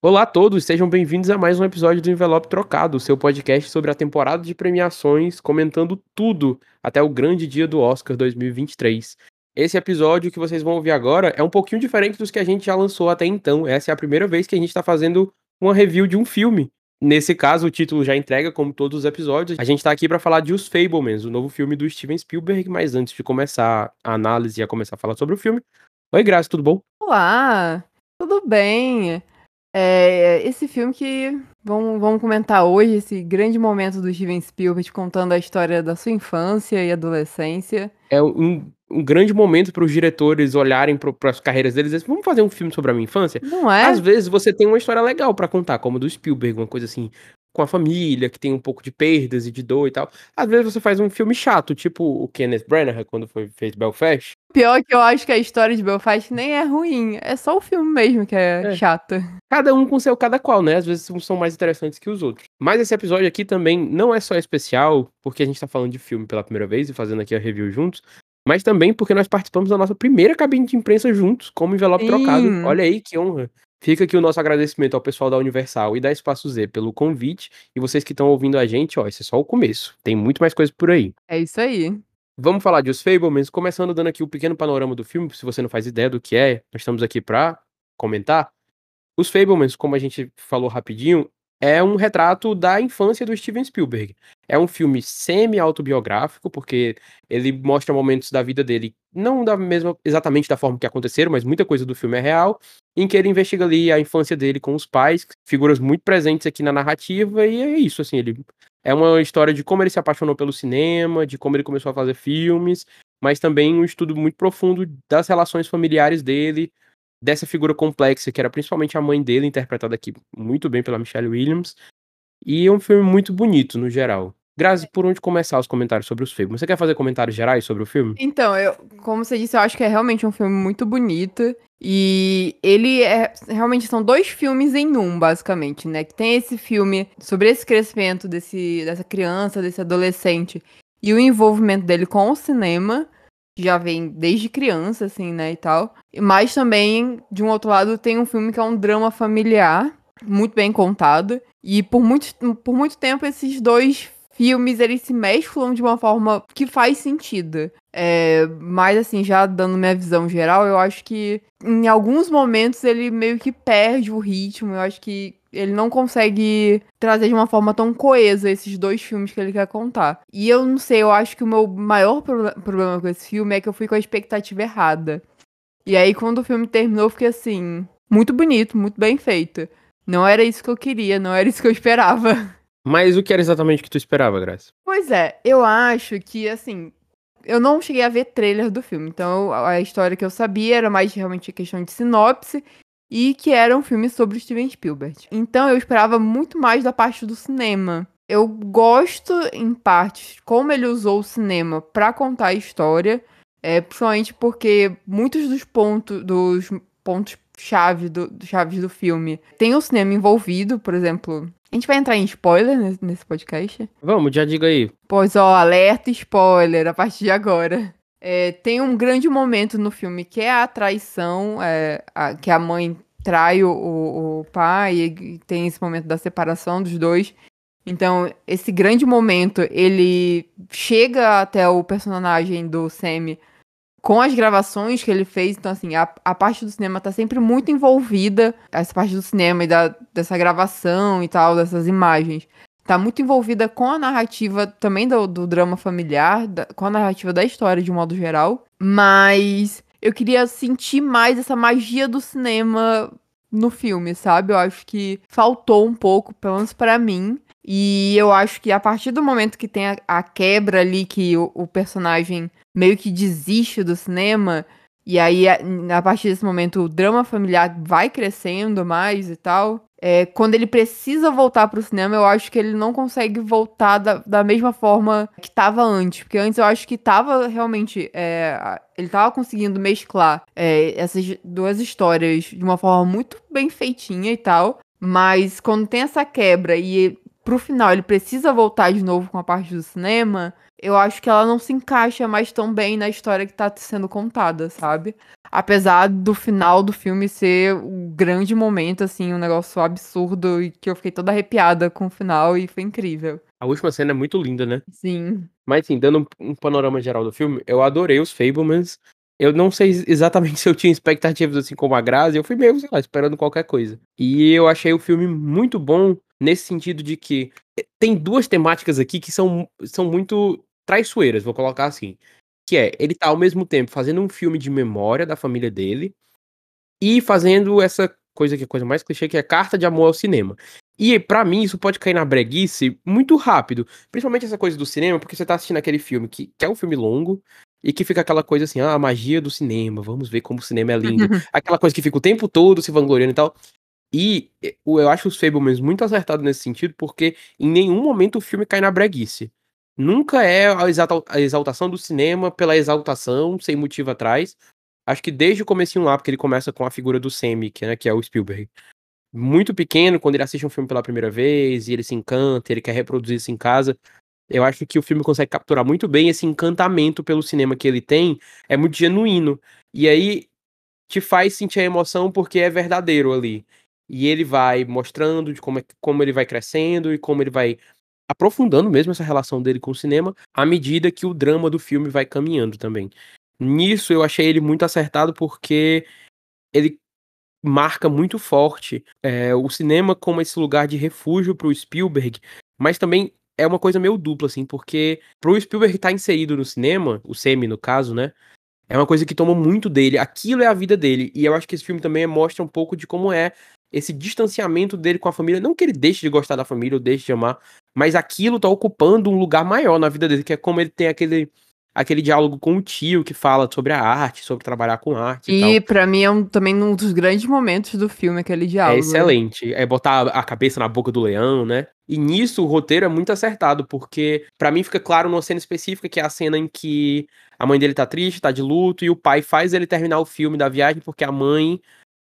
Olá a todos, sejam bem-vindos a mais um episódio do Envelope Trocado, seu podcast sobre a temporada de premiações, comentando tudo até o grande dia do Oscar 2023. Esse episódio que vocês vão ouvir agora é um pouquinho diferente dos que a gente já lançou até então. Essa é a primeira vez que a gente está fazendo uma review de um filme. Nesse caso, o título já entrega, como todos os episódios. A gente está aqui para falar de Os Fablemans, o novo filme do Steven Spielberg. Mas antes de começar a análise e a começar a falar sobre o filme, oi, Graça, tudo bom? Olá, tudo bem? É, esse filme que vamos, vamos comentar hoje, esse grande momento do Steven Spielberg contando a história da sua infância e adolescência. É um, um grande momento para os diretores olharem para as carreiras deles e dizer, vamos fazer um filme sobre a minha infância? Não é? Às vezes você tem uma história legal para contar, como do Spielberg, uma coisa assim, com a família, que tem um pouco de perdas e de dor e tal. Às vezes você faz um filme chato, tipo o Kenneth Branagh, quando foi, fez Belfast. Pior que eu acho que a história de Belfast nem é ruim, é só o filme mesmo que é, é. chata. Cada um com seu cada qual, né? Às vezes uns são mais interessantes que os outros. Mas esse episódio aqui também não é só especial, porque a gente tá falando de filme pela primeira vez e fazendo aqui a review juntos, mas também porque nós participamos da nossa primeira cabine de imprensa juntos, como envelope Sim. trocado. Olha aí que honra. Fica aqui o nosso agradecimento ao pessoal da Universal e da Espaço Z pelo convite. E vocês que estão ouvindo a gente, ó, esse é só o começo. Tem muito mais coisa por aí. É isso aí. Vamos falar de Os Fablemans, começando dando aqui o um pequeno panorama do filme, se você não faz ideia do que é, nós estamos aqui para comentar. Os Fablemans, como a gente falou rapidinho, é um retrato da infância do Steven Spielberg. É um filme semi-autobiográfico, porque ele mostra momentos da vida dele, não da mesma, exatamente da forma que aconteceram, mas muita coisa do filme é real, em que ele investiga ali a infância dele com os pais, figuras muito presentes aqui na narrativa, e é isso, assim, ele é uma história de como ele se apaixonou pelo cinema, de como ele começou a fazer filmes, mas também um estudo muito profundo das relações familiares dele, dessa figura complexa, que era principalmente a mãe dele, interpretada aqui muito bem pela Michelle Williams. E é um filme muito bonito, no geral. Grazi, por onde começar os comentários sobre os filmes? Você quer fazer comentários gerais sobre o filme? Então, eu, como você disse, eu acho que é realmente um filme muito bonito. E ele é. Realmente são dois filmes em um, basicamente, né? Que tem esse filme sobre esse crescimento desse, dessa criança, desse adolescente, e o envolvimento dele com o cinema que já vem desde criança, assim, né, e tal. Mas também, de um outro lado, tem um filme que é um drama familiar, muito bem contado. E por muito, por muito tempo, esses dois filmes, eles se mesclam de uma forma que faz sentido. É, mas, assim, já dando minha visão geral, eu acho que em alguns momentos ele meio que perde o ritmo. Eu acho que ele não consegue trazer de uma forma tão coesa esses dois filmes que ele quer contar. E eu não sei, eu acho que o meu maior pro problema com esse filme é que eu fui com a expectativa errada. E aí, quando o filme terminou, eu fiquei assim, muito bonito, muito bem feito. Não era isso que eu queria, não era isso que eu esperava. Mas o que era exatamente o que tu esperava, Graça? Pois é, eu acho que, assim, eu não cheguei a ver trailer do filme, então a história que eu sabia era mais realmente questão de sinopse e que era um filme sobre Steven Spielberg. Então eu esperava muito mais da parte do cinema. Eu gosto, em partes, como ele usou o cinema para contar a história, é, principalmente porque muitos dos pontos dos pontos chave do, chaves do filme tem o cinema envolvido, por exemplo. A gente vai entrar em spoiler nesse, nesse podcast? Vamos, já diga aí. Pois ó, alerta spoiler a partir de agora. É, tem um grande momento no filme que é a traição, é, a, que a mãe trai o, o, o pai e tem esse momento da separação dos dois. Então, esse grande momento, ele chega até o personagem do Sammy com as gravações que ele fez. Então, assim, a, a parte do cinema tá sempre muito envolvida. Essa parte do cinema e da, dessa gravação e tal, dessas imagens tá muito envolvida com a narrativa também do, do drama familiar, da, com a narrativa da história de um modo geral. Mas eu queria sentir mais essa magia do cinema no filme, sabe? Eu acho que faltou um pouco, pelo menos pra mim. E eu acho que a partir do momento que tem a, a quebra ali, que o, o, personagem meio que desiste do cinema, e aí a, a partir desse momento o drama familiar vai crescendo mais e tal. É, quando ele precisa voltar pro cinema, eu acho que ele não consegue voltar da, da mesma forma que tava antes. Porque antes eu acho que tava realmente. É, ele tava conseguindo mesclar é, essas duas histórias de uma forma muito bem feitinha e tal. Mas quando tem essa quebra e pro final ele precisa voltar de novo com a parte do cinema, eu acho que ela não se encaixa mais tão bem na história que tá sendo contada, sabe? Apesar do final do filme ser um grande momento, assim, um negócio absurdo e que eu fiquei toda arrepiada com o final e foi incrível. A última cena é muito linda, né? Sim. Mas assim, dando um, panorama geral do filme, eu adorei os Fablemans. Eu não sei exatamente se eu tinha expectativas assim como a Grazi, eu fui meio, sei lá, esperando qualquer coisa. E eu achei o filme muito bom nesse sentido de que eh, tem duas temáticas aqui que são, são muito traiçoeiras, vou colocar assim. Que é, ele tá ao mesmo tempo fazendo um filme de memória da família dele e fazendo essa coisa que é a coisa mais clichê, que é carta de amor ao cinema. E para mim isso pode cair na breguice muito rápido. Principalmente essa coisa do cinema, porque você tá assistindo aquele filme que, que é um filme longo, e que fica aquela coisa assim, ah, a magia do cinema, vamos ver como o cinema é lindo. aquela coisa que fica o tempo todo se vangloriando e tal. E eu acho os Fablemans muito acertados nesse sentido, porque em nenhum momento o filme cai na breguice. Nunca é a exaltação do cinema pela exaltação, sem motivo atrás. Acho que desde o comecinho lá, porque ele começa com a figura do Sammy, que, né, que é o Spielberg. Muito pequeno, quando ele assiste um filme pela primeira vez, e ele se encanta, ele quer reproduzir isso em casa. Eu acho que o filme consegue capturar muito bem esse encantamento pelo cinema que ele tem. É muito genuíno. E aí te faz sentir a emoção porque é verdadeiro ali. E ele vai mostrando de como, é, como ele vai crescendo e como ele vai aprofundando mesmo essa relação dele com o cinema à medida que o drama do filme vai caminhando também. Nisso eu achei ele muito acertado porque ele marca muito forte é, o cinema como esse lugar de refúgio para o Spielberg, mas também é uma coisa meio dupla, assim, porque pro Spielberg estar tá inserido no cinema, o Semi no caso, né? É uma coisa que toma muito dele. Aquilo é a vida dele. E eu acho que esse filme também mostra um pouco de como é esse distanciamento dele com a família. Não que ele deixe de gostar da família ou deixe de amar, mas aquilo tá ocupando um lugar maior na vida dele, que é como ele tem aquele aquele diálogo com o tio que fala sobre a arte, sobre trabalhar com arte. E, e para mim é um, também um dos grandes momentos do filme, aquele diálogo. É excelente. É botar a cabeça na boca do leão, né? E nisso o roteiro é muito acertado, porque para mim fica claro numa cena específica que é a cena em que a mãe dele tá triste, tá de luto, e o pai faz ele terminar o filme da viagem porque a mãe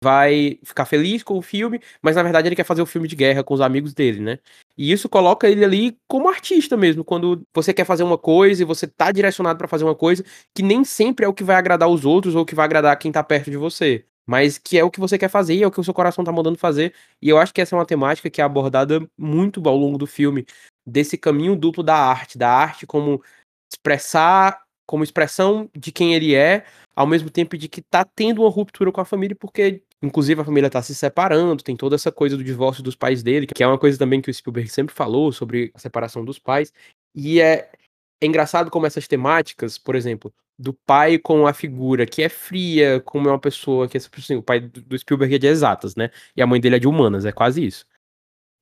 vai ficar feliz com o filme, mas na verdade ele quer fazer o filme de guerra com os amigos dele, né? E isso coloca ele ali como artista mesmo, quando você quer fazer uma coisa e você tá direcionado para fazer uma coisa que nem sempre é o que vai agradar os outros ou que vai agradar quem tá perto de você, mas que é o que você quer fazer e é o que o seu coração tá mandando fazer. E eu acho que essa é uma temática que é abordada muito ao longo do filme, desse caminho duplo da arte, da arte como expressar como expressão de quem ele é, ao mesmo tempo de que tá tendo uma ruptura com a família, porque inclusive a família tá se separando, tem toda essa coisa do divórcio dos pais dele, que é uma coisa também que o Spielberg sempre falou sobre a separação dos pais. E é, é engraçado como essas temáticas, por exemplo, do pai com a figura que é fria, como é uma pessoa que é assim, o pai do Spielberg é de exatas, né? E a mãe dele é de humanas, é quase isso.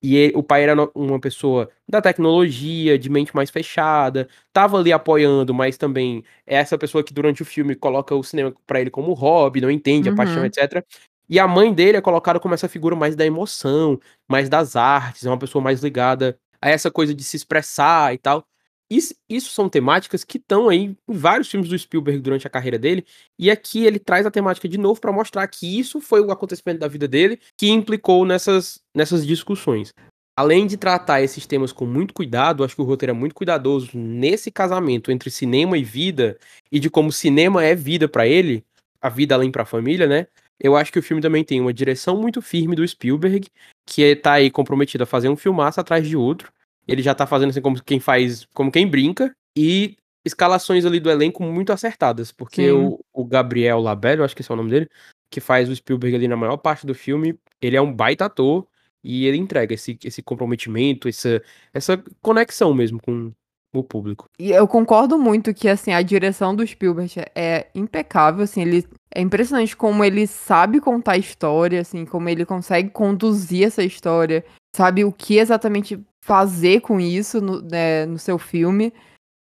E ele, o pai era uma pessoa da tecnologia, de mente mais fechada, tava ali apoiando, mas também é essa pessoa que durante o filme coloca o cinema para ele como hobby, não entende uhum. a paixão, etc. E a mãe dele é colocada como essa figura mais da emoção, mais das artes, é uma pessoa mais ligada a essa coisa de se expressar e tal. Isso, isso são temáticas que estão aí em vários filmes do Spielberg durante a carreira dele, e aqui ele traz a temática de novo para mostrar que isso foi o acontecimento da vida dele que implicou nessas, nessas discussões. Além de tratar esses temas com muito cuidado, acho que o roteiro é muito cuidadoso nesse casamento entre cinema e vida, e de como cinema é vida para ele, a vida além para a família, né? Eu acho que o filme também tem uma direção muito firme do Spielberg, que tá aí comprometido a fazer um filmaço atrás de outro, ele já tá fazendo assim como quem faz, como quem brinca, e escalações ali do elenco muito acertadas, porque o, o, Gabriel Labelle, eu acho que esse é o nome dele, que faz o Spielberg ali na maior parte do filme, ele é um baita ator e ele entrega esse, esse comprometimento, essa, essa conexão mesmo com o público. E eu concordo muito que assim a direção do Spielberg é impecável, assim, ele é impressionante como ele sabe contar história, assim, como ele consegue conduzir essa história, sabe o que exatamente fazer com isso no, né, no seu filme.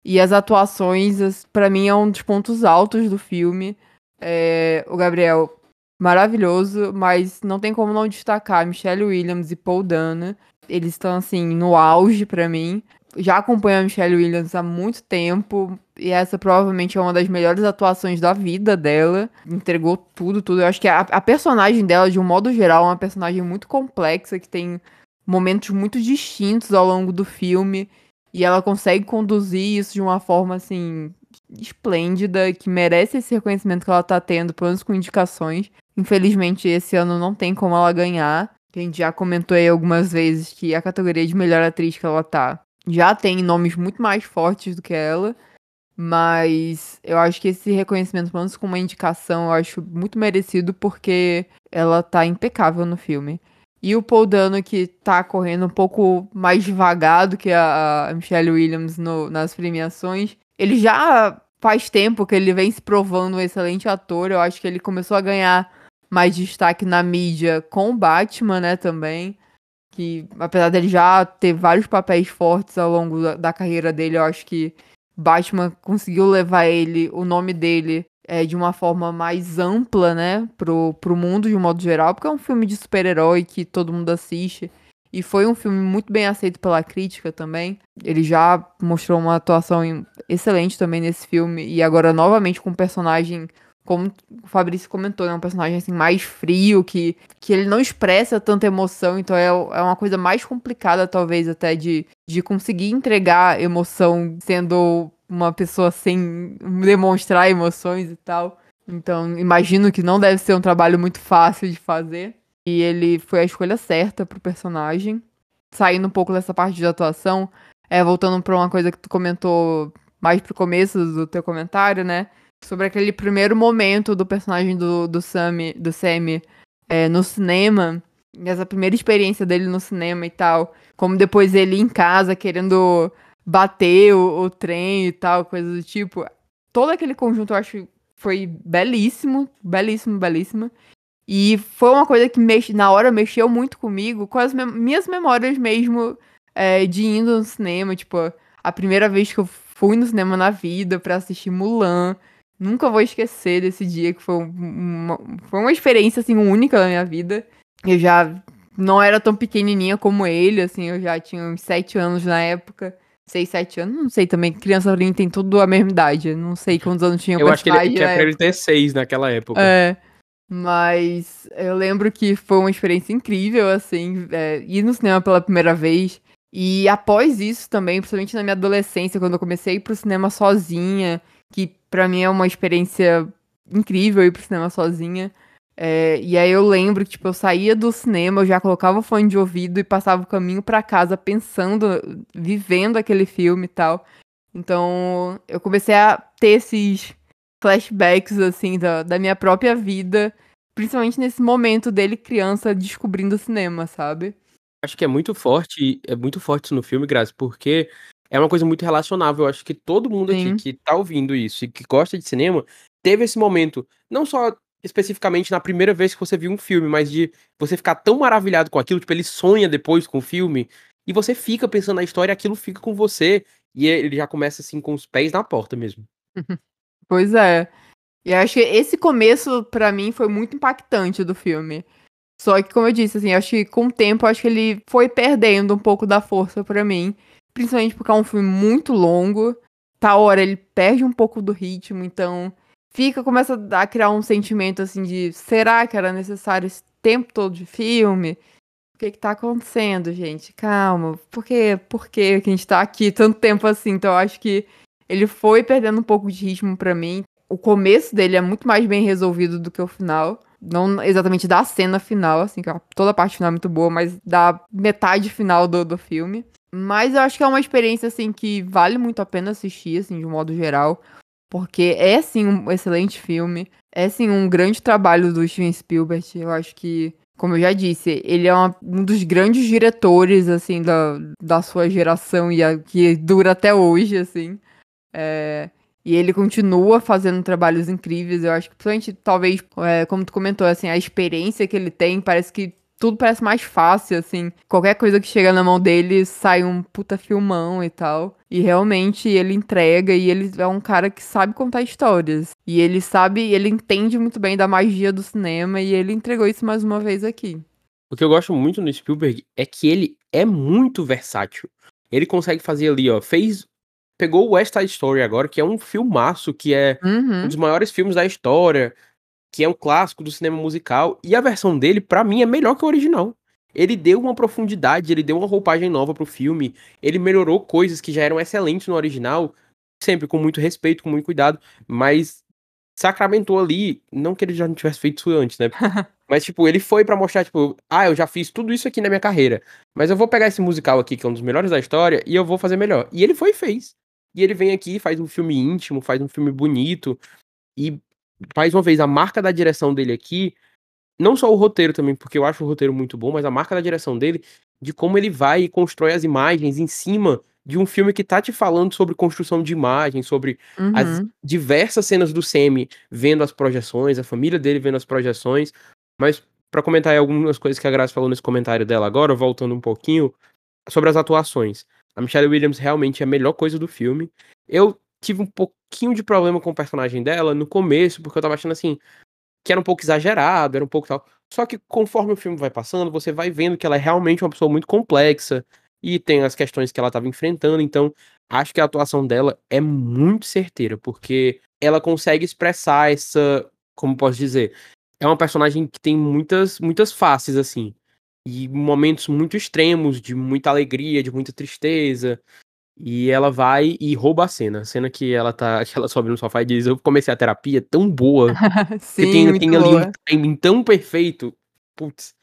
E as atuações, para mim, é um dos pontos altos do filme. É, o Gabriel, maravilhoso, mas não tem como não destacar Michelle Williams e Paul Dana. Eles estão, assim, no auge para mim. Já acompanho a Michelle Williams há muito tempo, e essa provavelmente é uma das melhores atuações da vida dela. Entregou tudo, tudo. Eu acho que a, a personagem dela, de um modo geral, é uma personagem muito complexa, que tem momentos muito distintos ao longo do filme E ela consegue conduzir isso de uma forma, assim, esplêndida, que merece esse reconhecimento que ela tá tendo, pelo menos com indicações. Infelizmente, esse ano não tem como ela ganhar. A gente já comentou aí algumas vezes que a categoria de melhor atriz que ela tá já tem nomes muito mais fortes do que ela. Mas eu acho que esse reconhecimento, pelo menos com uma indicação, eu acho muito merecido porque ela tá impecável no filme. E o Paul Dano, que tá correndo um pouco mais devagar do que a, Michelle Williams no, nas premiações, ele já faz tempo que ele vem se provando um excelente ator. Eu acho que ele começou a ganhar mais destaque na mídia com o Batman, né, também. Que apesar dele já ter vários papéis fortes ao longo da, da carreira dele, eu acho que Batman conseguiu levar ele, o nome dele, é, de uma forma mais ampla, né, pro, pro mundo de um modo geral, porque é um filme de super-herói que todo mundo assiste. E foi um filme muito bem aceito pela crítica também. Ele já mostrou uma atuação excelente também nesse filme. E agora, novamente, com um personagem, como o Fabrício comentou, né? Um personagem assim, mais frio, que, que ele não expressa tanta emoção. Então é, é uma coisa mais complicada, talvez, até de, de conseguir entregar emoção sendo uma pessoa sem demonstrar emoções e tal. Então, imagino que não deve ser um trabalho muito fácil de fazer. E ele foi a escolha certa pro personagem. Saindo um pouco dessa parte de atuação, é, voltando pra uma coisa que tu comentou mais pro começo do teu comentário, né? Sobre aquele primeiro momento do personagem do, do Sam, do Sam é, no cinema. Essa primeira experiência dele no cinema e tal. Como depois ele em casa querendo bater o, o trem e tal, coisa do tipo. Todo aquele conjunto eu acho foi belíssimo, belíssimo, belíssimo. E foi uma coisa que mex... na hora mexeu muito comigo, com as me... minhas memórias mesmo é, de indo no cinema. Tipo, a primeira vez que eu fui no cinema na vida para assistir Mulan. Nunca vou esquecer desse dia, que foi uma, foi uma experiência, assim, única na minha vida. Eu já não era tão pequenininha como ele, assim, eu já tinha uns sete anos na época. Seis, sete anos, não sei também, criança ali tem tudo a mesma idade, não sei quantos anos tinha Eu acho que ele tinha pra ele ter seis naquela época. É, mas eu lembro que foi uma experiência incrível, assim, é, ir no cinema pela primeira vez. E após isso também, principalmente na minha adolescência, quando eu comecei a ir pro cinema sozinha, que para mim é uma experiência incrível ir pro cinema sozinha. É, e aí eu lembro que, tipo, eu saía do cinema, eu já colocava o fone de ouvido e passava o caminho para casa pensando, vivendo aquele filme e tal. Então, eu comecei a ter esses flashbacks, assim, da, da minha própria vida, principalmente nesse momento dele criança descobrindo o cinema, sabe? Acho que é muito forte, é muito forte isso no filme, Graça, porque é uma coisa muito relacionável. Eu acho que todo mundo Sim. aqui que tá ouvindo isso e que gosta de cinema teve esse momento, não só especificamente na primeira vez que você viu um filme, mas de você ficar tão maravilhado com aquilo, tipo, ele sonha depois com o filme, e você fica pensando na história, aquilo fica com você, e ele já começa assim com os pés na porta mesmo. Pois é. E acho que esse começo, para mim, foi muito impactante do filme. Só que, como eu disse, assim, acho que com o tempo, acho que ele foi perdendo um pouco da força para mim. Principalmente porque é um filme muito longo. Tá hora ele perde um pouco do ritmo, então fica, começa a criar um sentimento assim de será que era necessário esse tempo todo de filme? O que que tá acontecendo, gente? Calma. Por que, por que a gente tá aqui tanto tempo assim? Então eu acho que ele foi perdendo um pouco de ritmo para mim. O começo dele é muito mais bem resolvido do que o final. Não exatamente da cena final, assim, que toda a parte final é muito boa, mas da metade final do, do filme. Mas eu acho que é uma experiência, assim, que vale muito a pena assistir, assim, de um modo geral. Porque é, sim, um excelente filme. É, sim, um grande trabalho do Steven Spielberg. Eu acho que, como eu já disse, ele é uma, um dos grandes diretores, assim, da, da sua geração e a, que dura até hoje, assim. É, e ele continua fazendo trabalhos incríveis. Eu acho que, principalmente, talvez, é, como tu comentou, assim, a experiência que ele tem, parece que tudo parece mais fácil, assim. Qualquer coisa que chega na mão dele sai um puta filmão e tal. E realmente ele entrega e ele é um cara que sabe contar histórias. E ele sabe, ele entende muito bem da magia do cinema e ele entregou isso mais uma vez aqui. O que eu gosto muito no Spielberg é que ele é muito versátil. Ele consegue fazer ali, ó, fez pegou o West Side Story agora, que é um filmaço, que é uhum. um dos maiores filmes da história, que é um clássico do cinema musical, e a versão dele, para mim, é melhor que a original. ele deu uma profundidade, ele deu uma roupagem nova pro filme, ele melhorou coisas que já eram excelentes no original, sempre com muito respeito, com muito cuidado, mas sacramentou ali, não que ele já não tivesse feito isso antes, né? mas, tipo, ele foi para mostrar, tipo, ah, eu já fiz tudo isso aqui na minha carreira, mas eu vou pegar esse musical aqui, que é um dos melhores da história, e eu vou fazer melhor. E ele foi e fez. E ele vem aqui, faz um filme íntimo, faz um filme bonito, e, mais uma vez, a marca da direção dele aqui, não só o roteiro também, porque eu acho o roteiro muito bom, mas a marca da direção dele, de como ele vai e constrói as imagens em cima de um filme que tá te falando sobre construção de imagem, sobre uhum. as diversas cenas do Semi vendo as projeções, a família dele vendo as projeções. Mas para comentar aí algumas coisas que a Graça falou nesse comentário dela agora, voltando um pouquinho sobre as atuações. A Michelle Williams realmente é a melhor coisa do filme. Eu tive um pouquinho de problema com o personagem dela no começo, porque eu tava achando assim que era um pouco exagerado, era um pouco tal. Só que conforme o filme vai passando, você vai vendo que ela é realmente uma pessoa muito complexa, e tem as questões que ela estava enfrentando, então acho que a atuação dela é muito certeira, porque ela consegue expressar essa, como posso dizer, é uma personagem que tem muitas muitas faces assim, e momentos muito extremos de muita alegria, de muita tristeza, e ela vai e rouba a cena. A cena que ela tá, que ela sobe no sofá e diz: "Eu comecei a terapia tão boa". Sim, que tem, tem ali um timing tão perfeito. Putz,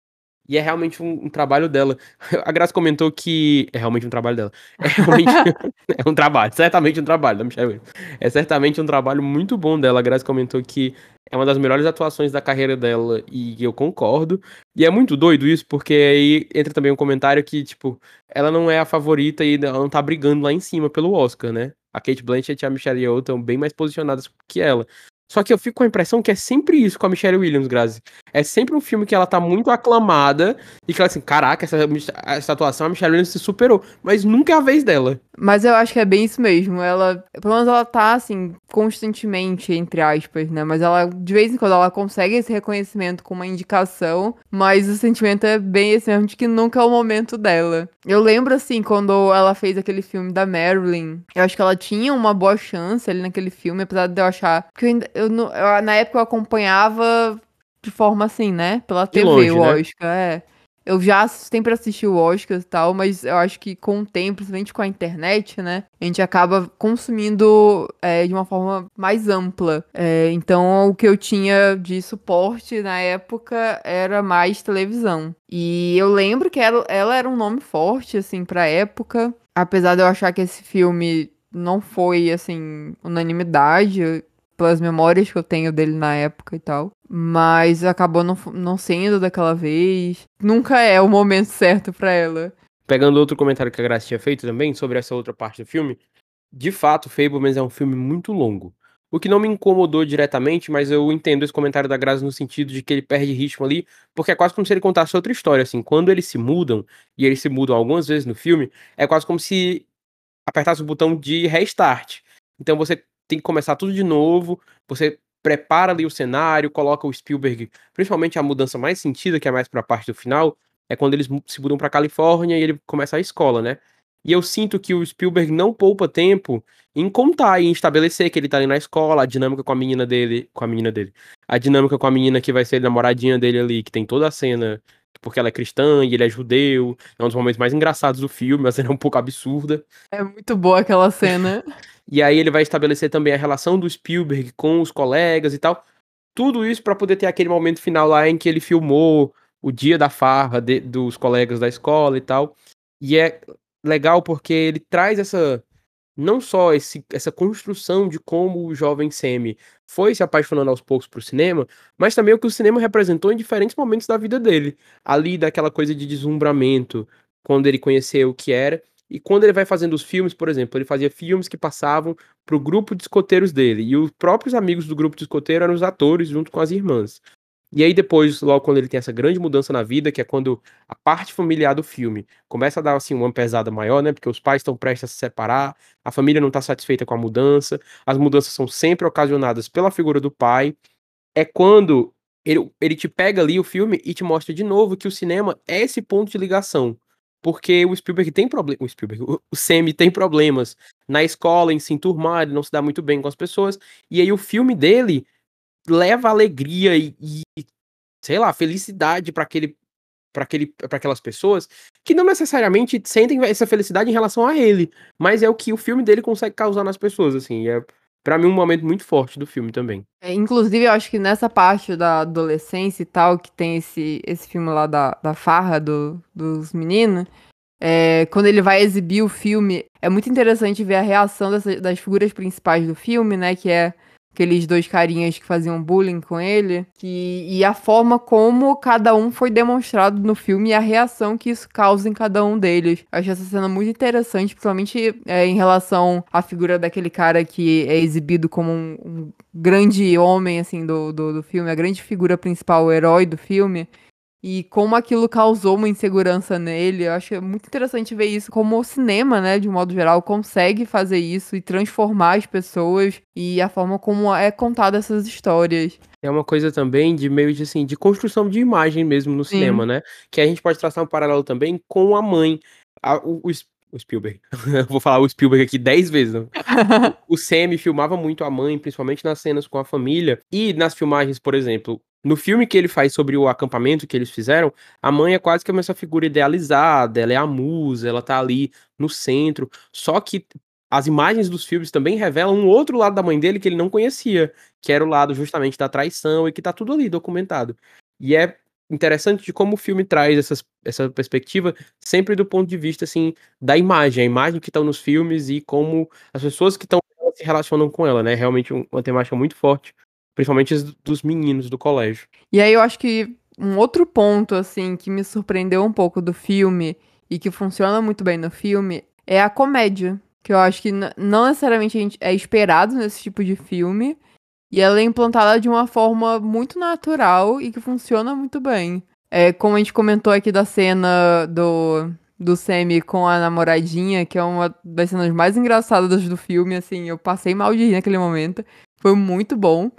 e é realmente um, um, trabalho dela. A Graça comentou que é realmente um trabalho dela. É realmente é um trabalho, certamente um trabalho da Michelle É certamente um trabalho muito bom dela. A Graça comentou que é uma das melhores atuações da carreira dela e eu concordo. E é muito doido isso, porque aí entra também um comentário que, tipo, ela não é a favorita e ela não tá brigando lá em cima pelo Oscar, né? A Kate Blanchett e a Michelle Yeoh estão bem mais posicionadas que ela. Só que eu fico com a impressão que é sempre isso com a Michelle Williams, Grazi. É sempre um filme que ela tá muito aclamada e que ela assim, caraca, essa, essa atuação a Michelle Williams se superou. Mas nunca é a vez dela. Mas eu acho que é bem isso mesmo. Ela, pelo menos ela tá assim, constantemente, entre aspas, né? Mas ela, de vez em quando, ela consegue esse reconhecimento com uma indicação. Mas o sentimento é bem esse mesmo, de que nunca é o momento dela. Eu lembro, assim, quando ela fez aquele filme da Marilyn. Eu acho que ela tinha uma boa chance ali naquele filme, apesar de eu achar. que eu ainda eu, eu, na época eu acompanhava de forma assim, né? Pela TV longe, o né? Oscar, né? é. Eu já sempre assisti o Oscar e tal, mas eu acho que com o tempo, principalmente com a internet, né? A gente acaba consumindo é, de uma forma mais ampla. É, então, o que eu tinha de suporte na época era mais televisão. E eu lembro que ela, ela era um nome forte, assim, pra época. Apesar de eu achar que esse filme não foi, assim, unanimidade pelas memórias que eu tenho dele na época e tal. Mas acabou não, não sendo daquela vez. Nunca é o momento certo para ela. Pegando outro comentário que a Graça tinha feito também sobre essa outra parte do filme, de fato, Fablemans é um filme muito longo. O que não me incomodou diretamente, mas eu entendo esse comentário da Graça no sentido de que ele perde ritmo ali, porque é quase como se ele contasse outra história, assim. Quando eles se mudam, e eles se mudam algumas vezes no filme, é quase como se apertasse o botão de restart. Então você tem que começar tudo de novo, você prepara ali o cenário, coloca o Spielberg, principalmente a mudança mais sentida, que é mais para a parte do final, é quando eles se mudam para Califórnia e ele começa a escola, né? E eu sinto que o Spielberg não poupa tempo em contar e em estabelecer que ele tá ali na escola, a dinâmica com a menina dele, com a menina dele, a dinâmica com a menina que vai ser namoradinha dele ali, que tem toda a cena porque ela é cristã e ele é judeu. É um dos momentos mais engraçados do filme, a cena é um pouco absurda. É muito boa aquela cena. E aí ele vai estabelecer também a relação do Spielberg com os colegas e tal. Tudo isso para poder ter aquele momento final lá em que ele filmou o dia da farra de, dos colegas da escola e tal. E é legal porque ele traz essa não só esse, essa construção de como o jovem Semi foi se apaixonando aos poucos por cinema, mas também o que o cinema representou em diferentes momentos da vida dele. Ali daquela coisa de deslumbramento, quando ele conheceu o que era, e quando ele vai fazendo os filmes, por exemplo, ele fazia filmes que passavam pro grupo de escoteiros dele. E os próprios amigos do grupo de escoteiro eram os atores junto com as irmãs. E aí depois, logo quando ele tem essa grande mudança na vida, que é quando a parte familiar do filme começa a dar assim uma pesada maior, né? Porque os pais estão prestes a se separar, a família não está satisfeita com a mudança, as mudanças são sempre ocasionadas pela figura do pai. É quando ele, ele te pega ali o filme e te mostra de novo que o cinema é esse ponto de ligação porque o Spielberg tem problema. O Spielberg, o, Sammy tem problemas na escola, em se enturmar, ele não se dá muito bem com as pessoas. E aí o filme dele leva alegria e, e sei lá, felicidade para aquele para aquelas pessoas que não necessariamente sentem essa felicidade em relação a ele, mas é o que o filme dele consegue causar nas pessoas, assim. É, para mim, um momento muito forte do filme também. É, inclusive, eu acho que nessa parte da adolescência e tal, que tem esse, esse filme lá da, da farra do, dos meninos, é, quando ele vai exibir o filme, é muito interessante ver a reação dessa, das figuras principais do filme, né? Que é aqueles dois carinhas que faziam bullying com ele, que, e a forma como cada um foi demonstrado no filme e a reação que isso causa em cada um deles. Eu acho essa cena muito interessante, principalmente é, em relação à figura daquele cara que é exibido como um, um grande homem, assim, do, do, do filme, a grande figura principal, o herói do filme e como aquilo causou uma insegurança nele. Eu acho muito interessante ver isso, como o cinema, né, de um modo geral, consegue fazer isso e transformar as pessoas e a forma como é contada essas histórias. É uma coisa também de meio de assim, de construção de imagem mesmo no Sim. cinema, né? Que a gente pode traçar um paralelo também com a mãe. A, o, o, o Spielberg. Vou falar o Spielberg aqui dez vezes. Não? o Sammy filmava muito a mãe, principalmente nas cenas com a família. E nas filmagens, por exemplo, no filme que ele faz sobre o acampamento que eles fizeram, a mãe é quase que essa figura idealizada, ela é a musa, ela tá ali no centro. Só que as imagens dos filmes também revelam um outro lado da mãe dele que ele não conhecia, que era o lado justamente da traição e que tá tudo ali documentado. E é interessante de como o filme traz essas, essa perspectiva sempre do ponto de vista assim da imagem, a imagem que estão nos filmes e como as pessoas que estão se relacionam com ela, né? Realmente uma temática muito forte Principalmente dos meninos do colégio. E aí eu acho que um outro ponto, assim, que me surpreendeu um pouco do filme e que funciona muito bem no filme é a comédia. Que eu acho que não necessariamente é esperado nesse tipo de filme. E ela é implantada de uma forma muito natural e que funciona muito bem. É, como a gente comentou aqui da cena do, do Sammy com a namoradinha, que é uma das cenas mais engraçadas do filme, assim, eu passei mal de rir naquele momento. Foi muito bom.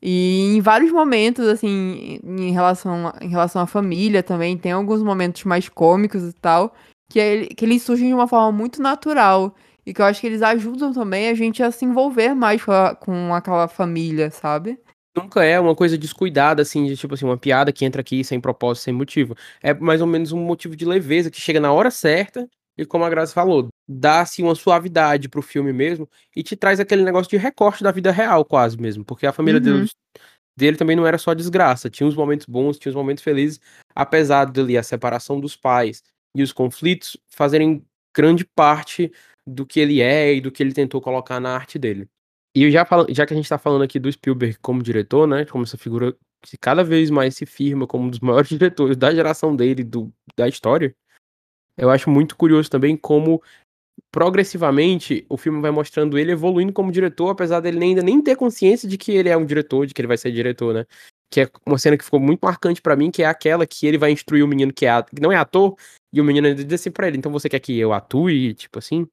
E em vários momentos, assim, em relação, em relação à família também, tem alguns momentos mais cômicos e tal, que, ele, que eles surgem de uma forma muito natural. E que eu acho que eles ajudam também a gente a se envolver mais com, a, com aquela família, sabe? Nunca é uma coisa descuidada, assim, de tipo assim, uma piada que entra aqui sem propósito, sem motivo. É mais ou menos um motivo de leveza que chega na hora certa e como a Graça falou, dá assim uma suavidade pro filme mesmo e te traz aquele negócio de recorte da vida real quase mesmo, porque a família uhum. dele, dele também não era só desgraça, tinha uns momentos bons, tinha uns momentos felizes, apesar dele a separação dos pais e os conflitos fazerem grande parte do que ele é e do que ele tentou colocar na arte dele. E já, já que a gente tá falando aqui do Spielberg como diretor, né, como essa figura que cada vez mais se firma como um dos maiores diretores da geração dele, do, da história, eu acho muito curioso também como progressivamente o filme vai mostrando ele evoluindo como diretor, apesar dele ainda nem ter consciência de que ele é um diretor, de que ele vai ser diretor, né? Que é uma cena que ficou muito marcante para mim, que é aquela que ele vai instruir o menino que, é, que não é ator, e o menino diz assim pra ele, então você quer que eu atue, tipo assim?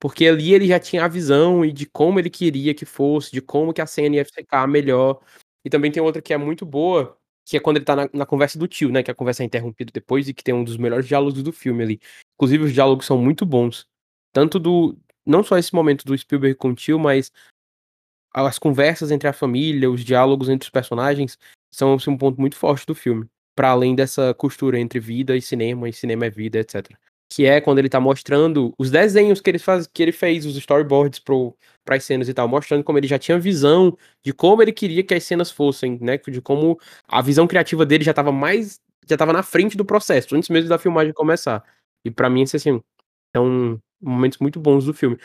Porque ali ele já tinha a visão e de como ele queria que fosse, de como que a cena ia ficar melhor. E também tem outra que é muito boa, que é quando ele tá na, na, conversa do tio, né? Que a conversa é interrompida depois e que tem um dos melhores diálogos do filme ali. Inclusive, os diálogos são muito bons. Tanto do. Não só esse momento do Spielberg com o tio, mas as conversas entre a família, os diálogos entre os personagens são assim, um ponto muito forte do filme. para além dessa costura entre vida e cinema, e cinema é vida, etc que é quando ele tá mostrando os desenhos que ele, faz, que ele fez, os storyboards pro, as cenas e tal, mostrando como ele já tinha visão de como ele queria que as cenas fossem, né? De como a visão criativa dele já tava mais. já tava na frente do processo, antes mesmo da filmagem começar. E para mim, isso assim, são momentos muito bons do filme.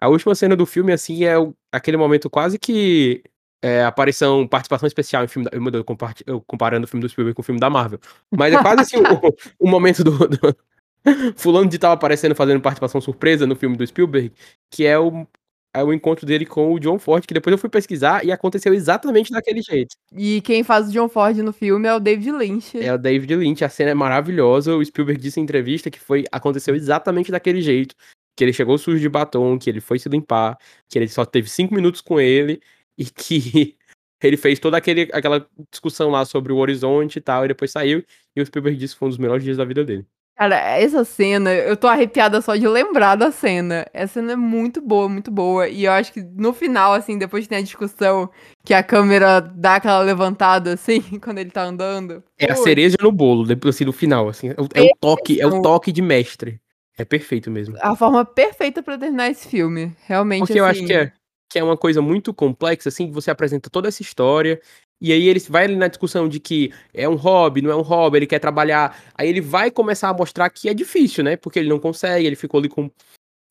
A última cena do filme, assim, é aquele momento quase que. É, aparição, participação especial em filme da, eu, eu comparando o filme do Spielberg com o filme da Marvel. Mas é quase assim o, o momento do, do Fulano de tal aparecendo fazendo participação surpresa no filme do Spielberg, que é o, é o encontro dele com o John Ford, que depois eu fui pesquisar e aconteceu exatamente daquele jeito. E quem faz o John Ford no filme é o David Lynch. É o David Lynch, a cena é maravilhosa. O Spielberg disse em entrevista que foi aconteceu exatamente daquele jeito. Que ele chegou sujo de batom, que ele foi se limpar, que ele só teve cinco minutos com ele e que ele fez toda aquele, aquela discussão lá sobre o horizonte e tal, e depois saiu, e o Spielberg disse que foi um dos melhores dias da vida dele. Cara, essa cena, eu tô arrepiada só de lembrar da cena. Essa cena é muito boa, muito boa. E eu acho que no final, assim, depois tem a discussão que a câmera dá aquela levantada, assim, quando ele tá andando. É a cereja no bolo, depois assim, no final, assim. É o, é o toque, é o toque de mestre. É perfeito mesmo. A forma perfeita para terminar esse filme. Realmente, Porque assim... eu acho que é, que é uma coisa muito complexa, assim, que você apresenta toda essa história, e aí ele vai na discussão de que é um hobby, não é um hobby, ele quer trabalhar. Aí ele vai começar a mostrar que é difícil, né? Porque ele não consegue, ele ficou ali com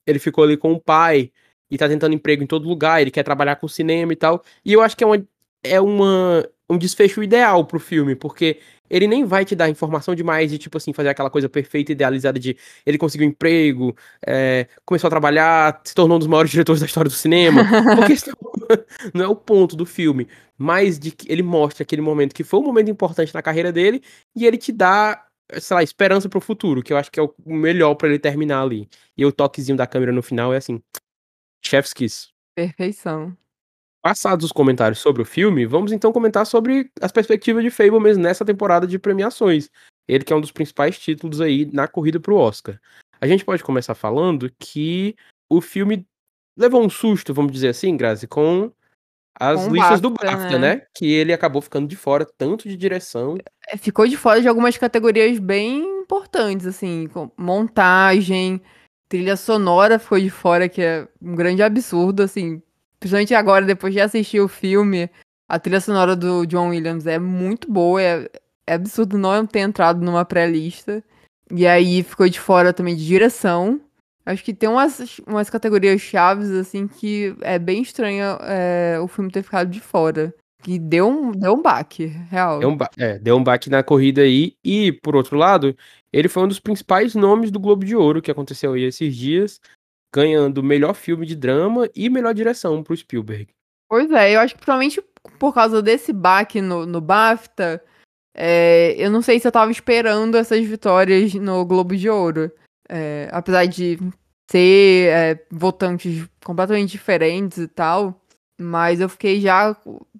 ele ficou ali com o pai e tá tentando emprego em todo lugar, ele quer trabalhar com cinema e tal. E eu acho que é uma é uma um desfecho ideal pro filme, porque ele nem vai te dar informação demais de, tipo assim, fazer aquela coisa perfeita, idealizada de ele conseguiu um emprego, é, começou a trabalhar, se tornou um dos maiores diretores da história do cinema. Porque isso não é o ponto do filme. Mas de que ele mostra aquele momento que foi um momento importante na carreira dele e ele te dá, sei lá, esperança pro futuro, que eu acho que é o melhor para ele terminar ali. E o toquezinho da câmera no final é assim, chef's kiss. Perfeição. Passados os comentários sobre o filme, vamos então comentar sobre as perspectivas de Fablemans nessa temporada de premiações. Ele que é um dos principais títulos aí na corrida pro Oscar. A gente pode começar falando que o filme levou um susto, vamos dizer assim, Grazi, com as com listas do BAFTA, né? né? Que ele acabou ficando de fora tanto de direção. É, ficou de fora de algumas categorias bem importantes, assim, montagem, trilha sonora ficou de fora, que é um grande absurdo, assim, Principalmente agora, depois de assistir o filme, a trilha sonora do John Williams é muito boa. É, é absurdo não ter entrado numa pré-lista. E aí ficou de fora também de direção. Acho que tem umas, umas categorias chaves, assim, que é bem estranha é, o filme ter ficado de fora. Que deu um, deu um baque, real. Deu um, ba é, deu um baque na corrida aí. E, por outro lado, ele foi um dos principais nomes do Globo de Ouro que aconteceu aí esses dias ganhando melhor filme de drama e melhor direção pro Spielberg. Pois é, eu acho que provavelmente por causa desse baque no, no BAFTA, é, eu não sei se eu tava esperando essas vitórias no Globo de Ouro. É, apesar de ser é, votantes completamente diferentes e tal, mas eu fiquei já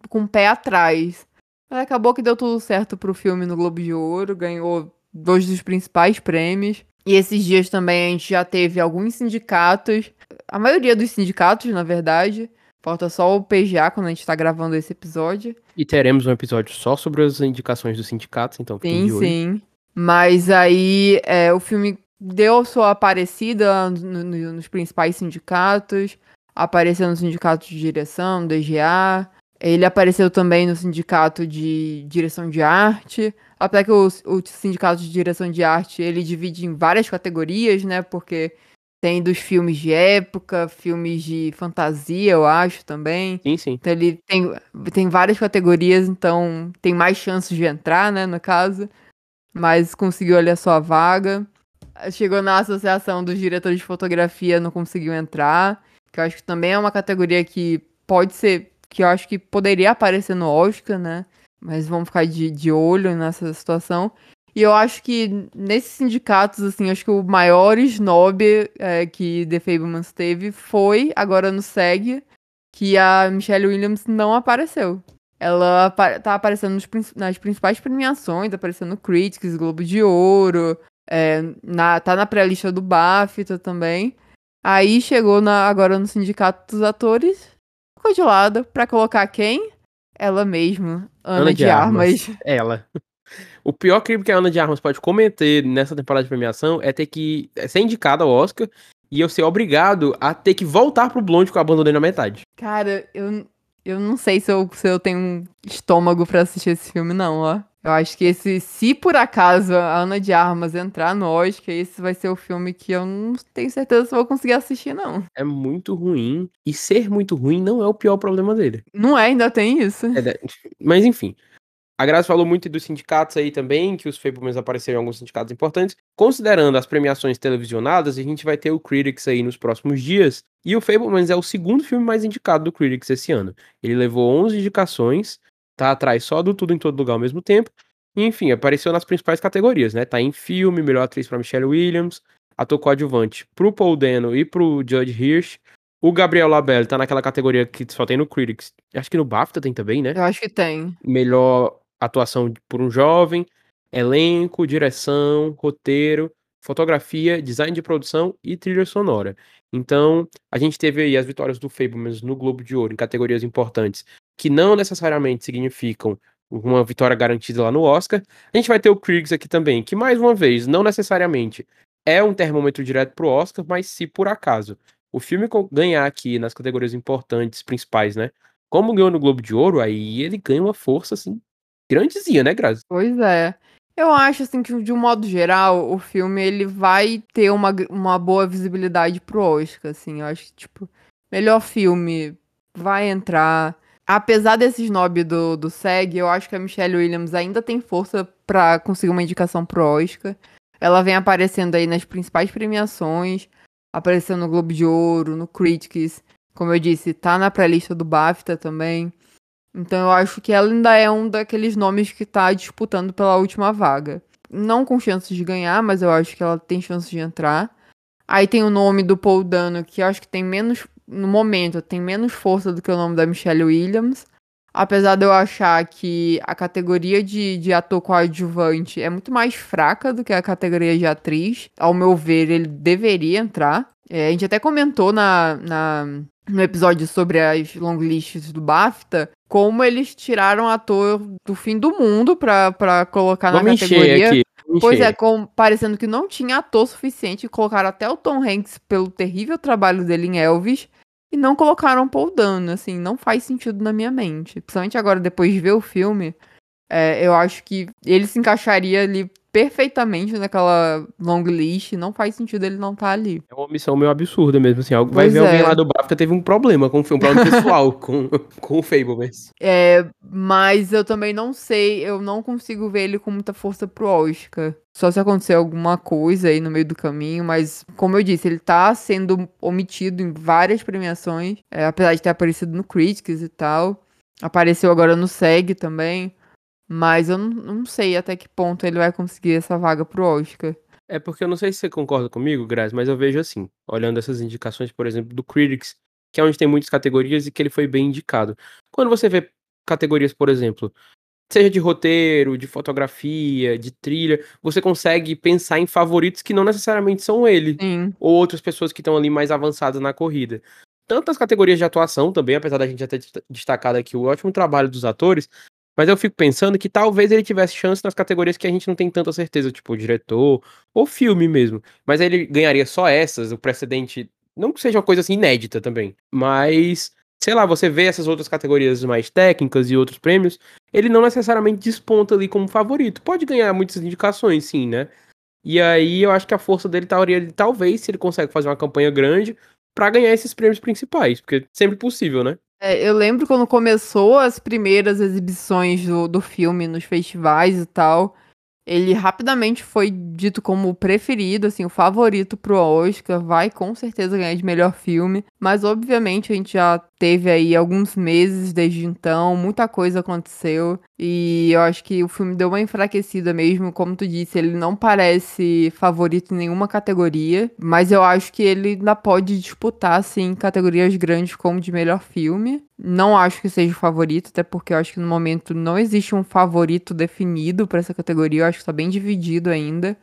com o pé atrás. Mas acabou que deu tudo certo pro filme no Globo de Ouro, ganhou dois dos principais prêmios. E esses dias também a gente já teve alguns sindicatos, a maioria dos sindicatos, na verdade. Falta só o PGA quando a gente tá gravando esse episódio. E teremos um episódio só sobre as indicações dos sindicatos, então Sim, sim. Mas aí é, o filme deu sua aparecida no, no, nos principais sindicatos, apareceu no sindicato de direção, DGA. Ele apareceu também no sindicato de direção de arte. Apesar que o, o sindicato de direção de arte ele divide em várias categorias, né? Porque tem dos filmes de época, filmes de fantasia, eu acho também. Sim, sim. Então ele tem, tem várias categorias, então tem mais chances de entrar, né, no caso. Mas conseguiu ali a sua vaga. Chegou na associação dos diretores de fotografia, não conseguiu entrar. Que eu acho que também é uma categoria que pode ser. Que eu acho que poderia aparecer no Oscar, né? Mas vamos ficar de, de olho nessa situação. E eu acho que nesses sindicatos, assim, acho que o maior snob é, que The Fablemans teve foi, agora no SEG, que a Michelle Williams não apareceu. Ela tá aparecendo nos, nas principais premiações, aparecendo no Critics, Globo de Ouro, é, na, tá na pré-lista do BAFTA também. Aí chegou na, agora no Sindicato dos Atores, ficou de lado pra colocar quem? Ela mesma, Ana, Ana de, de Armas. Armas. Ela. O pior crime que a Ana de Armas pode cometer nessa temporada de premiação é ter que ser indicada ao Oscar e eu ser obrigado a ter que voltar pro Blonde que eu abandonei na metade. Cara, eu, eu não sei se eu, se eu tenho estômago para assistir esse filme, não, ó. Eu acho que esse, se por acaso a Ana de Armas entrar no Oscar, esse vai ser o filme que eu não tenho certeza se vou conseguir assistir, não. É muito ruim. E ser muito ruim não é o pior problema dele. Não é, ainda tem isso. É, mas enfim. A Graça falou muito dos sindicatos aí também, que os Fablemans apareceram em alguns sindicatos importantes. Considerando as premiações televisionadas, a gente vai ter o Critics aí nos próximos dias. E o Fablemans é o segundo filme mais indicado do Critics esse ano. Ele levou 11 indicações, tá atrás só do Tudo em Todo Lugar ao mesmo tempo. E, enfim, apareceu nas principais categorias, né? Tá em filme, melhor atriz para Michelle Williams, ator coadjuvante pro Paul Dano e pro Judge Hirsch. O Gabriel Labelle tá naquela categoria que só tem no Critics. Acho que no BAFTA tem também, né? Eu acho que tem. Melhor atuação por um jovem, elenco, direção, roteiro, fotografia, design de produção e trilha sonora. Então, a gente teve aí as vitórias do Fablemans no Globo de Ouro em categorias importantes, que não necessariamente significam uma vitória garantida lá no Oscar. A gente vai ter o Kriegs aqui também, que mais uma vez, não necessariamente é um termômetro direto pro Oscar, mas se por acaso o filme ganhar aqui nas categorias importantes, principais, né? Como ganhou no Globo de Ouro, aí ele ganha uma força, assim, grandezinha, né, Grazi? Pois é. Eu acho, assim, que de um modo geral, o filme, ele vai ter uma, uma boa visibilidade pro Oscar, assim. Eu acho que, tipo, melhor filme vai entrar. Apesar desse snob do, do SEG, eu acho que a Michelle Williams ainda tem força para conseguir uma indicação pro Oscar. Ela vem aparecendo aí nas principais premiações, aparecendo no Globo de Ouro, no Critics. Como eu disse, tá na pré-lista do BAFTA também. Então eu acho que ela ainda é um daqueles nomes que tá disputando pela última vaga. Não com chances de ganhar, mas eu acho que ela tem chances de entrar. Aí tem o nome do Paul Dano, que eu acho que tem menos, no momento, tem menos força do que o nome da Michelle Williams. Apesar de eu achar que a categoria de, de ator coadjuvante é muito mais fraca do que a categoria de atriz. Ao meu ver, ele deveria entrar. É, a gente até comentou na, na, no episódio sobre as long lists do BAFTA como eles tiraram ator do fim do mundo pra, pra colocar Vamos na categoria. Aqui. Pois é, com, parecendo que não tinha ator suficiente, colocaram até o Tom Hanks pelo terrível trabalho dele em Elvis e não colocaram Paul Dano, assim, não faz sentido na minha mente. Principalmente agora, depois de ver o filme, é, eu acho que ele se encaixaria ali perfeitamente naquela long list, não faz sentido ele não estar tá ali. É uma missão meio absurda mesmo, assim, vai pois ver é. alguém lá do BAFTA teve um problema com um problema pessoal com, com o Fablemans. É, mas eu também não sei, eu não consigo ver ele com muita força pro Oscar. Só se acontecer alguma coisa aí no meio do caminho, mas como eu disse, ele tá sendo omitido em várias premiações, é, apesar de ter aparecido no Critics e tal. Apareceu agora no SEG também. Mas eu não, não sei até que ponto ele vai conseguir essa vaga pro Oscar. É porque eu não sei se você concorda comigo, Grazi, mas eu vejo assim, olhando essas indicações, por exemplo, do Critics, que é onde tem muitas categorias e que ele foi bem indicado. Quando você vê categorias, por exemplo, seja de roteiro, de fotografia, de trilha, você consegue pensar em favoritos que não necessariamente são ele, Sim. ou outras pessoas que estão ali mais avançadas na corrida. Tanto as categorias de atuação também, apesar da gente já ter destacado aqui o ótimo trabalho dos atores, mas eu fico pensando que talvez ele tivesse chance nas categorias que a gente não tem tanta certeza, tipo diretor ou filme mesmo. Mas ele ganharia só essas, o precedente. Não que seja uma coisa assim inédita também. Mas, sei lá, você vê essas outras categorias mais técnicas e outros prêmios, ele não necessariamente desponta ali como favorito. Pode ganhar muitas indicações, sim, né? E aí eu acho que a força dele estaria talvez, se ele consegue fazer uma campanha grande, para ganhar esses prêmios principais, porque é sempre possível, né? É, eu lembro quando começou as primeiras exibições do, do filme nos festivais e tal. Ele rapidamente foi dito como o preferido, assim, o favorito pro Oscar, vai com certeza ganhar de melhor filme, mas obviamente a gente já teve aí alguns meses desde então, muita coisa aconteceu e eu acho que o filme deu uma enfraquecida mesmo, como tu disse, ele não parece favorito em nenhuma categoria, mas eu acho que ele ainda pode disputar, assim, categorias grandes como de melhor filme. Não acho que seja o favorito, até porque eu acho que no momento não existe um favorito definido para essa categoria, eu acho que está bem dividido ainda.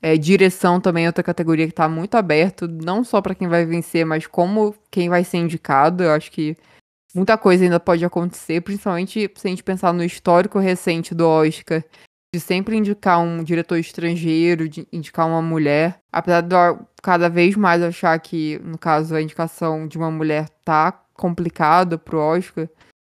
É, direção também é outra categoria que está muito aberto, não só para quem vai vencer, mas como quem vai ser indicado. Eu acho que muita coisa ainda pode acontecer, principalmente se a gente pensar no histórico recente do Oscar, de sempre indicar um diretor estrangeiro, de indicar uma mulher. Apesar de eu cada vez mais achar que, no caso, a indicação de uma mulher tá complicado pro Oscar.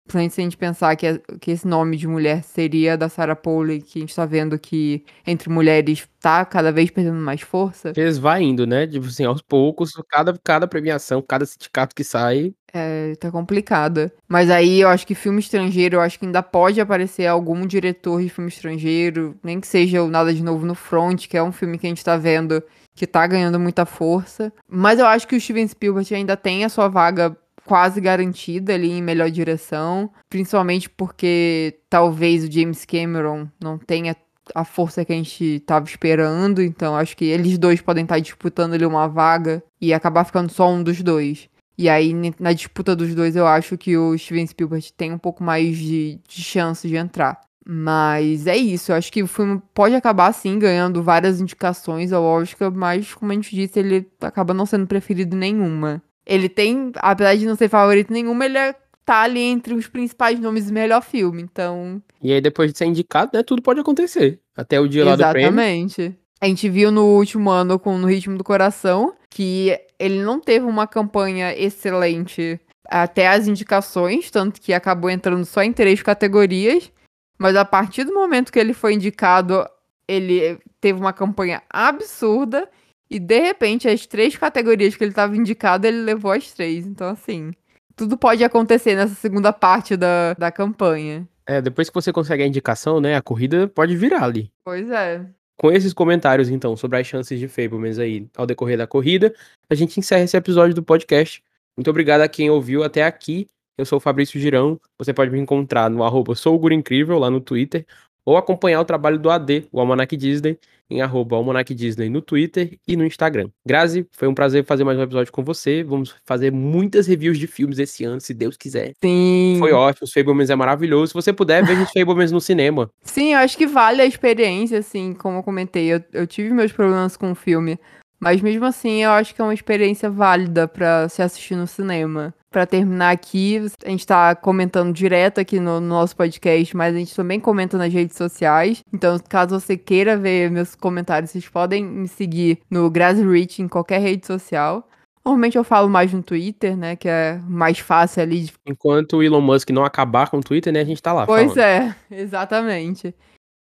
Principalmente se a gente pensar que, que esse nome de mulher seria da Sarah Polley, que a gente tá vendo que entre mulheres tá cada vez perdendo mais força. Eles vai indo, né? Tipo assim, aos poucos, cada, cada premiação, cada sindicato que sai. É, tá complicada. Mas aí eu acho que filme estrangeiro, eu acho que ainda pode aparecer algum diretor de filme estrangeiro, nem que seja o Nada de Novo no Front, que é um filme que a gente tá vendo que tá ganhando muita força. Mas eu acho que o Steven Spielberg ainda tem a sua vaga quase garantida ali em melhor direção, principalmente porque talvez o James Cameron não tenha a força que a gente estava esperando, então acho que eles dois podem estar tá disputando ali uma vaga e acabar ficando só um dos dois. E aí, na disputa dos dois, eu acho que o Steven Spielberg tem um pouco mais de, de chance de entrar. Mas é isso, eu acho que o filme pode acabar sim ganhando várias indicações ao Oscar, mas como a gente disse, ele acaba não sendo preferido nenhuma. Ele tem, apesar de não ser favorito nenhuma, ele é, tá ali entre os principais nomes do melhor filme, então. E aí, depois de ser indicado, né, tudo pode acontecer. Até o dia Exatamente. lá do prêmio. Exatamente. A gente viu no último ano com No Ritmo do Coração que ele não teve uma campanha excelente até as indicações, tanto que acabou entrando só em três categorias. Mas a partir do momento que ele foi indicado, ele teve uma campanha absurda. E de repente, as três categorias que ele estava indicado, ele levou as três. Então, assim, tudo pode acontecer nessa segunda parte da, da campanha. É, depois que você consegue a indicação, né, a corrida pode virar ali. Pois é. Com esses comentários, então, sobre as chances de Fablemans aí ao decorrer da corrida, a gente encerra esse episódio do podcast. Muito obrigado a quem ouviu até aqui. Eu sou o Fabrício Girão. Você pode me encontrar no arroba Incrível lá no Twitter, ou acompanhar o trabalho do AD, o Almanac Disney, em arroba Disney no Twitter e no Instagram. Grazi, foi um prazer fazer mais um episódio com você. Vamos fazer muitas reviews de filmes esse ano, se Deus quiser. Sim. Foi ótimo, os Fablemans é maravilhoso. Se você puder, veja os Fablemans no cinema. Sim, eu acho que vale a experiência, assim, como eu comentei. Eu, eu tive meus problemas com o filme, mas mesmo assim, eu acho que é uma experiência válida para se assistir no cinema. Para terminar aqui, a gente está comentando direto aqui no, no, nosso podcast, mas a gente também comenta nas redes sociais. Então, caso você queira ver meus comentários, vocês podem me seguir no Grassrich em qualquer rede social. Normalmente eu falo mais no Twitter, né? Que é mais fácil ali. Enquanto o Elon Musk não acabar com o Twitter, né? A gente tá lá. Pois falando. é, exatamente.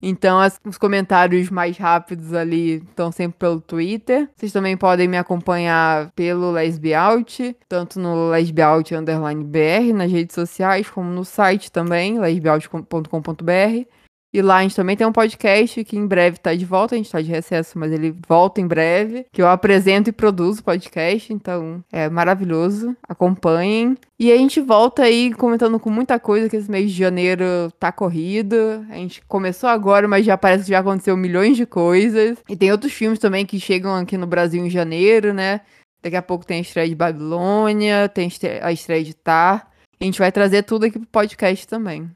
Então, as, os comentários mais rápidos ali estão sempre pelo Twitter. Vocês também podem me acompanhar pelo Lesbiaut, tanto no lesbiaut underline BR nas redes sociais, como no site também, lesbiaut.com.br. E lá a gente também tem um podcast que em breve tá de volta, a gente tá de recesso, mas ele volta em breve, que eu apresento e produzo o podcast, então é maravilhoso. Acompanhem. E a gente volta aí comentando com muita coisa que esse mês de janeiro tá corrido. A gente começou agora, mas já parece que já aconteceu milhões de coisas. E tem outros filmes também que chegam aqui no Brasil em janeiro, né? Daqui a pouco tem a estreia de Babilônia, tem a estreia de Tar. A gente vai trazer tudo aqui pro podcast também.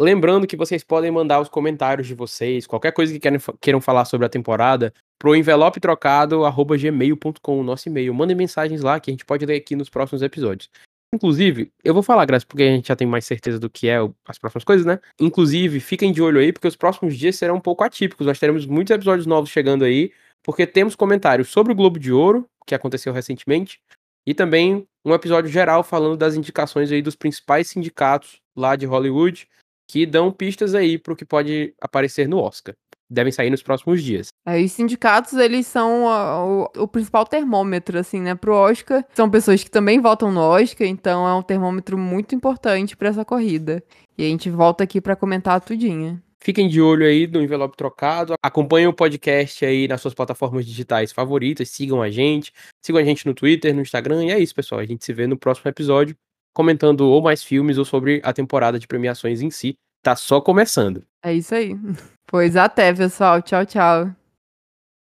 Lembrando que vocês podem mandar os comentários de vocês, qualquer coisa que queiram, queiram falar sobre a temporada, pro envelope trocado gmail.com, nosso e-mail. Mandem mensagens lá que a gente pode ler aqui nos próximos episódios. Inclusive, eu vou falar, Graça, porque a gente já tem mais certeza do que é as próximas coisas, né? Inclusive, fiquem de olho aí, porque os próximos dias serão um pouco atípicos. Nós teremos muitos episódios novos chegando aí, porque temos comentários sobre o Globo de Ouro, que aconteceu recentemente, e também um episódio geral falando das indicações aí dos principais sindicatos lá de Hollywood que dão pistas aí para o que pode aparecer no Oscar. Devem sair nos próximos dias. É, os sindicatos, eles são o, o, principal termômetro, assim, né, pro Oscar. São pessoas que também votam no Oscar, então é um termômetro muito importante para essa corrida. E a gente volta aqui para comentar tudinho. Fiquem de olho aí no envelope trocado. Acompanhem o podcast aí nas suas plataformas digitais favoritas. Sigam a gente. Sigam a gente no Twitter, no Instagram. E é isso, pessoal. A gente se vê no próximo episódio comentando ou mais filmes ou sobre a temporada de premiações em si. Tá só começando. É isso aí. Pois até, pessoal. Tchau, tchau.